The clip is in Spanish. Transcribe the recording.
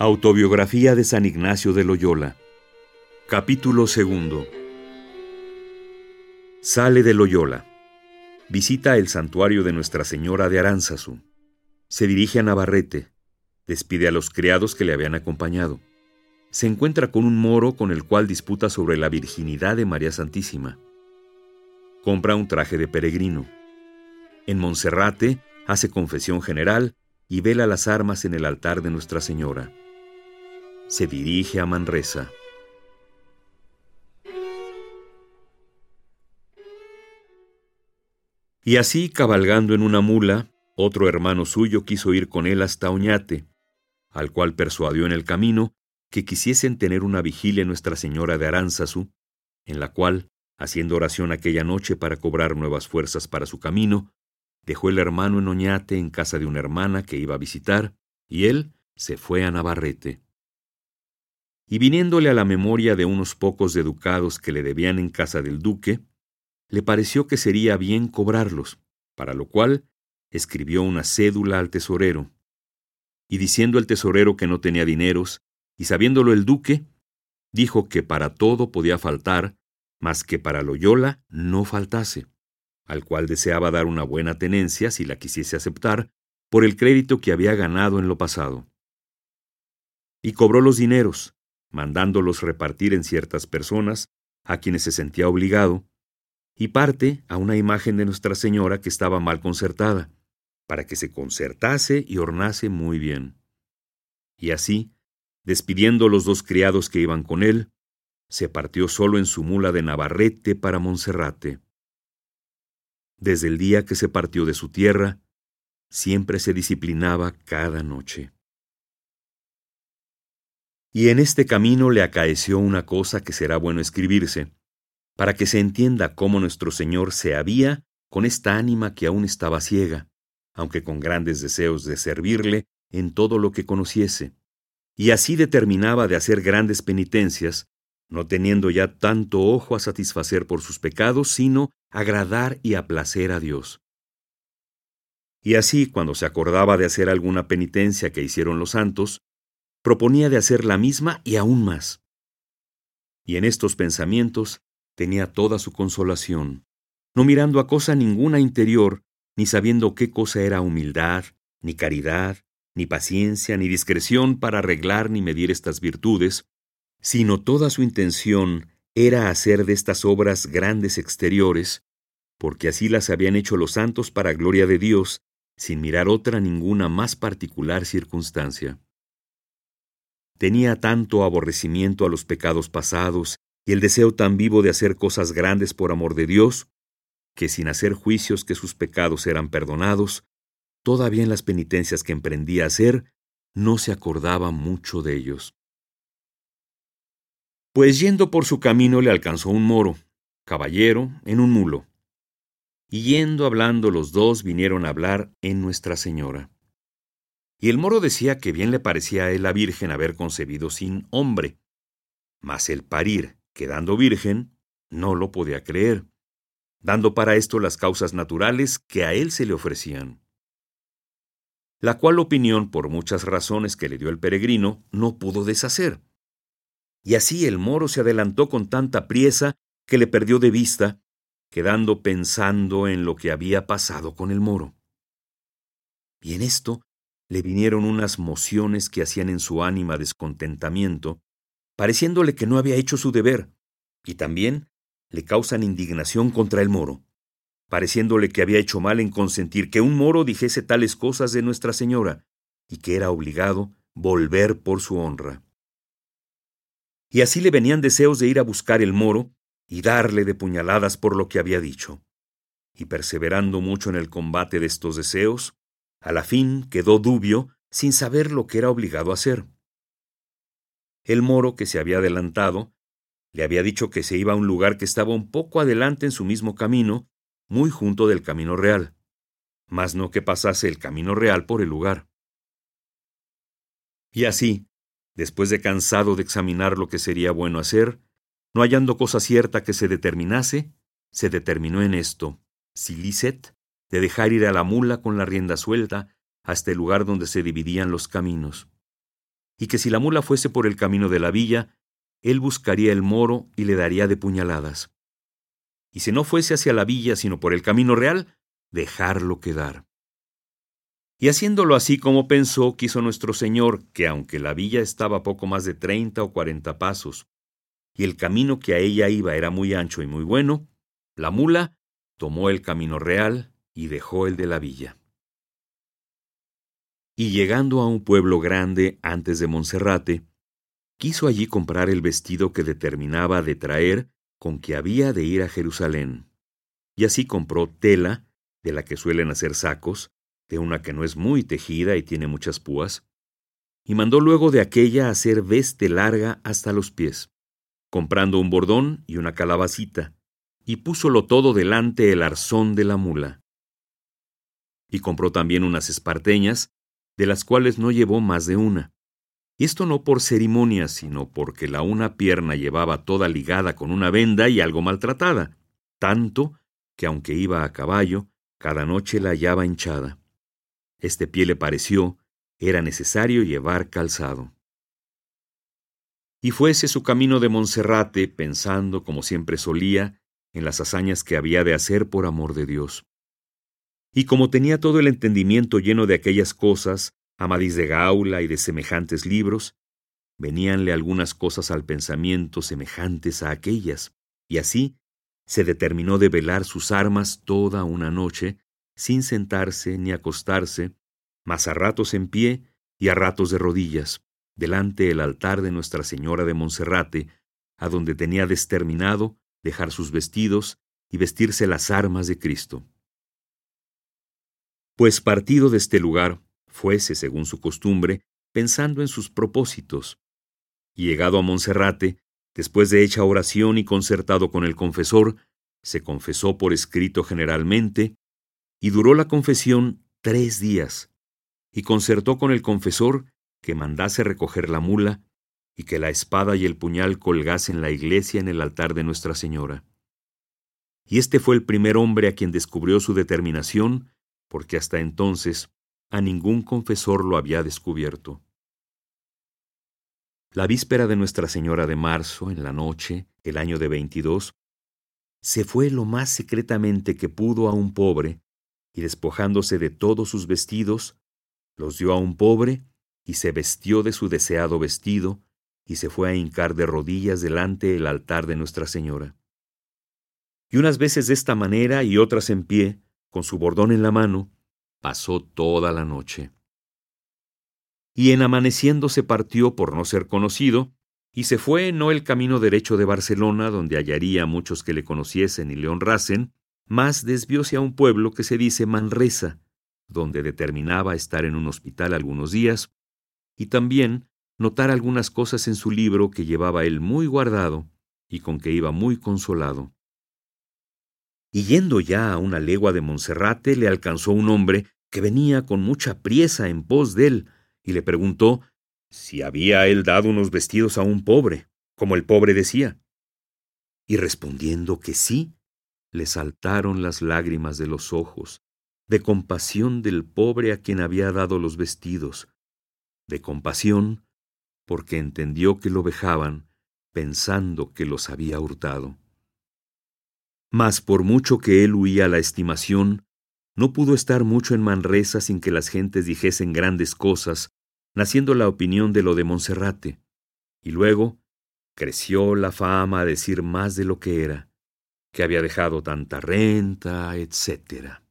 Autobiografía de San Ignacio de Loyola Capítulo segundo Sale de Loyola. Visita el santuario de Nuestra Señora de Aránzazu. Se dirige a Navarrete. Despide a los criados que le habían acompañado. Se encuentra con un moro con el cual disputa sobre la virginidad de María Santísima. Compra un traje de peregrino. En Monserrate hace confesión general y vela las armas en el altar de Nuestra Señora. Se dirige a Manresa. Y así, cabalgando en una mula, otro hermano suyo quiso ir con él hasta Oñate, al cual persuadió en el camino que quisiesen tener una vigilia en Nuestra Señora de Aránzazu, en la cual, haciendo oración aquella noche para cobrar nuevas fuerzas para su camino, dejó el hermano en Oñate en casa de una hermana que iba a visitar, y él se fue a Navarrete. Y viniéndole a la memoria de unos pocos de ducados que le debían en casa del duque, le pareció que sería bien cobrarlos, para lo cual escribió una cédula al tesorero. Y diciendo el tesorero que no tenía dineros, y sabiéndolo el duque, dijo que para todo podía faltar, mas que para Loyola no faltase al cual deseaba dar una buena tenencia si la quisiese aceptar, por el crédito que había ganado en lo pasado. Y cobró los dineros, mandándolos repartir en ciertas personas, a quienes se sentía obligado, y parte a una imagen de Nuestra Señora que estaba mal concertada, para que se concertase y ornase muy bien. Y así, despidiendo los dos criados que iban con él, se partió solo en su mula de Navarrete para Monserrate. Desde el día que se partió de su tierra, siempre se disciplinaba cada noche. Y en este camino le acaeció una cosa que será bueno escribirse, para que se entienda cómo nuestro Señor se había con esta ánima que aún estaba ciega, aunque con grandes deseos de servirle en todo lo que conociese, y así determinaba de hacer grandes penitencias, no teniendo ya tanto ojo a satisfacer por sus pecados, sino agradar y aplacer a Dios. Y así, cuando se acordaba de hacer alguna penitencia que hicieron los santos, proponía de hacer la misma y aún más. Y en estos pensamientos tenía toda su consolación, no mirando a cosa ninguna interior, ni sabiendo qué cosa era humildad, ni caridad, ni paciencia, ni discreción para arreglar ni medir estas virtudes, sino toda su intención era hacer de estas obras grandes exteriores, porque así las habían hecho los santos para gloria de Dios, sin mirar otra ninguna más particular circunstancia. Tenía tanto aborrecimiento a los pecados pasados y el deseo tan vivo de hacer cosas grandes por amor de Dios, que sin hacer juicios que sus pecados eran perdonados, todavía en las penitencias que emprendía hacer, no se acordaba mucho de ellos. Pues yendo por su camino le alcanzó un moro, caballero, en un mulo. Y yendo hablando los dos vinieron a hablar en Nuestra Señora. Y el moro decía que bien le parecía a él la Virgen haber concebido sin hombre, mas el parir, quedando virgen, no lo podía creer, dando para esto las causas naturales que a él se le ofrecían. La cual opinión, por muchas razones que le dio el peregrino, no pudo deshacer y así el moro se adelantó con tanta priesa que le perdió de vista, quedando pensando en lo que había pasado con el moro. Y en esto le vinieron unas mociones que hacían en su ánima descontentamiento, pareciéndole que no había hecho su deber, y también le causan indignación contra el moro, pareciéndole que había hecho mal en consentir que un moro dijese tales cosas de Nuestra Señora, y que era obligado volver por su honra y así le venían deseos de ir a buscar el moro y darle de puñaladas por lo que había dicho. Y perseverando mucho en el combate de estos deseos, a la fin quedó dubio sin saber lo que era obligado a hacer. El moro que se había adelantado le había dicho que se iba a un lugar que estaba un poco adelante en su mismo camino, muy junto del camino real, mas no que pasase el camino real por el lugar. Y así, Después de cansado de examinar lo que sería bueno hacer, no hallando cosa cierta que se determinase, se determinó en esto, Silicet, de dejar ir a la mula con la rienda suelta hasta el lugar donde se dividían los caminos. y que si la mula fuese por el camino de la villa, él buscaría el moro y le daría de puñaladas. Y si no fuese hacia la villa, sino por el camino real, dejarlo quedar. Y haciéndolo así como pensó, quiso nuestro Señor que aunque la villa estaba poco más de treinta o cuarenta pasos, y el camino que a ella iba era muy ancho y muy bueno, la mula tomó el camino real y dejó el de la villa. Y llegando a un pueblo grande antes de Monserrate, quiso allí comprar el vestido que determinaba de traer con que había de ir a Jerusalén. Y así compró tela, de la que suelen hacer sacos, de una que no es muy tejida y tiene muchas púas, y mandó luego de aquella hacer veste larga hasta los pies, comprando un bordón y una calabacita, y púsolo todo delante el arzón de la mula. Y compró también unas esparteñas, de las cuales no llevó más de una. Y esto no por ceremonia, sino porque la una pierna llevaba toda ligada con una venda y algo maltratada, tanto que aunque iba a caballo, cada noche la hallaba hinchada. Este pie le pareció, era necesario llevar calzado. Y fuese su camino de Monserrate, pensando, como siempre solía, en las hazañas que había de hacer por amor de Dios. Y como tenía todo el entendimiento lleno de aquellas cosas, Amadís de Gaula y de semejantes libros, veníanle algunas cosas al pensamiento semejantes a aquellas, y así se determinó de velar sus armas toda una noche, sin sentarse ni acostarse, mas a ratos en pie y a ratos de rodillas, delante el altar de Nuestra Señora de Monserrate, a donde tenía determinado dejar sus vestidos y vestirse las armas de Cristo. Pues partido de este lugar, fuese, según su costumbre, pensando en sus propósitos. Y llegado a Monserrate, después de hecha oración y concertado con el confesor, se confesó por escrito generalmente, y duró la confesión tres días, y concertó con el confesor que mandase recoger la mula, y que la espada y el puñal colgasen la iglesia en el altar de Nuestra Señora. Y este fue el primer hombre a quien descubrió su determinación porque hasta entonces a ningún confesor lo había descubierto. La víspera de Nuestra Señora de Marzo, en la noche, el año de veintidós, se fue lo más secretamente que pudo a un pobre, y despojándose de todos sus vestidos, los dio a un pobre, y se vistió de su deseado vestido, y se fue a hincar de rodillas delante el altar de Nuestra Señora. Y unas veces de esta manera y otras en pie, con su bordón en la mano, pasó toda la noche. Y en amaneciendo se partió por no ser conocido, y se fue no el camino derecho de Barcelona, donde hallaría muchos que le conociesen y le honrasen, mas desvióse a un pueblo que se dice Manresa, donde determinaba estar en un hospital algunos días, y también notar algunas cosas en su libro que llevaba él muy guardado y con que iba muy consolado. Y yendo ya a una legua de Monserrate, le alcanzó un hombre que venía con mucha priesa en pos de él, y le preguntó si había él dado unos vestidos a un pobre, como el pobre decía. Y respondiendo que sí, le saltaron las lágrimas de los ojos, de compasión del pobre a quien había dado los vestidos, de compasión porque entendió que lo vejaban, pensando que los había hurtado. Mas por mucho que él huía la estimación, no pudo estar mucho en Manresa sin que las gentes dijesen grandes cosas, naciendo la opinión de lo de Monserrate. Y luego creció la fama a decir más de lo que era, que había dejado tanta renta, etcétera.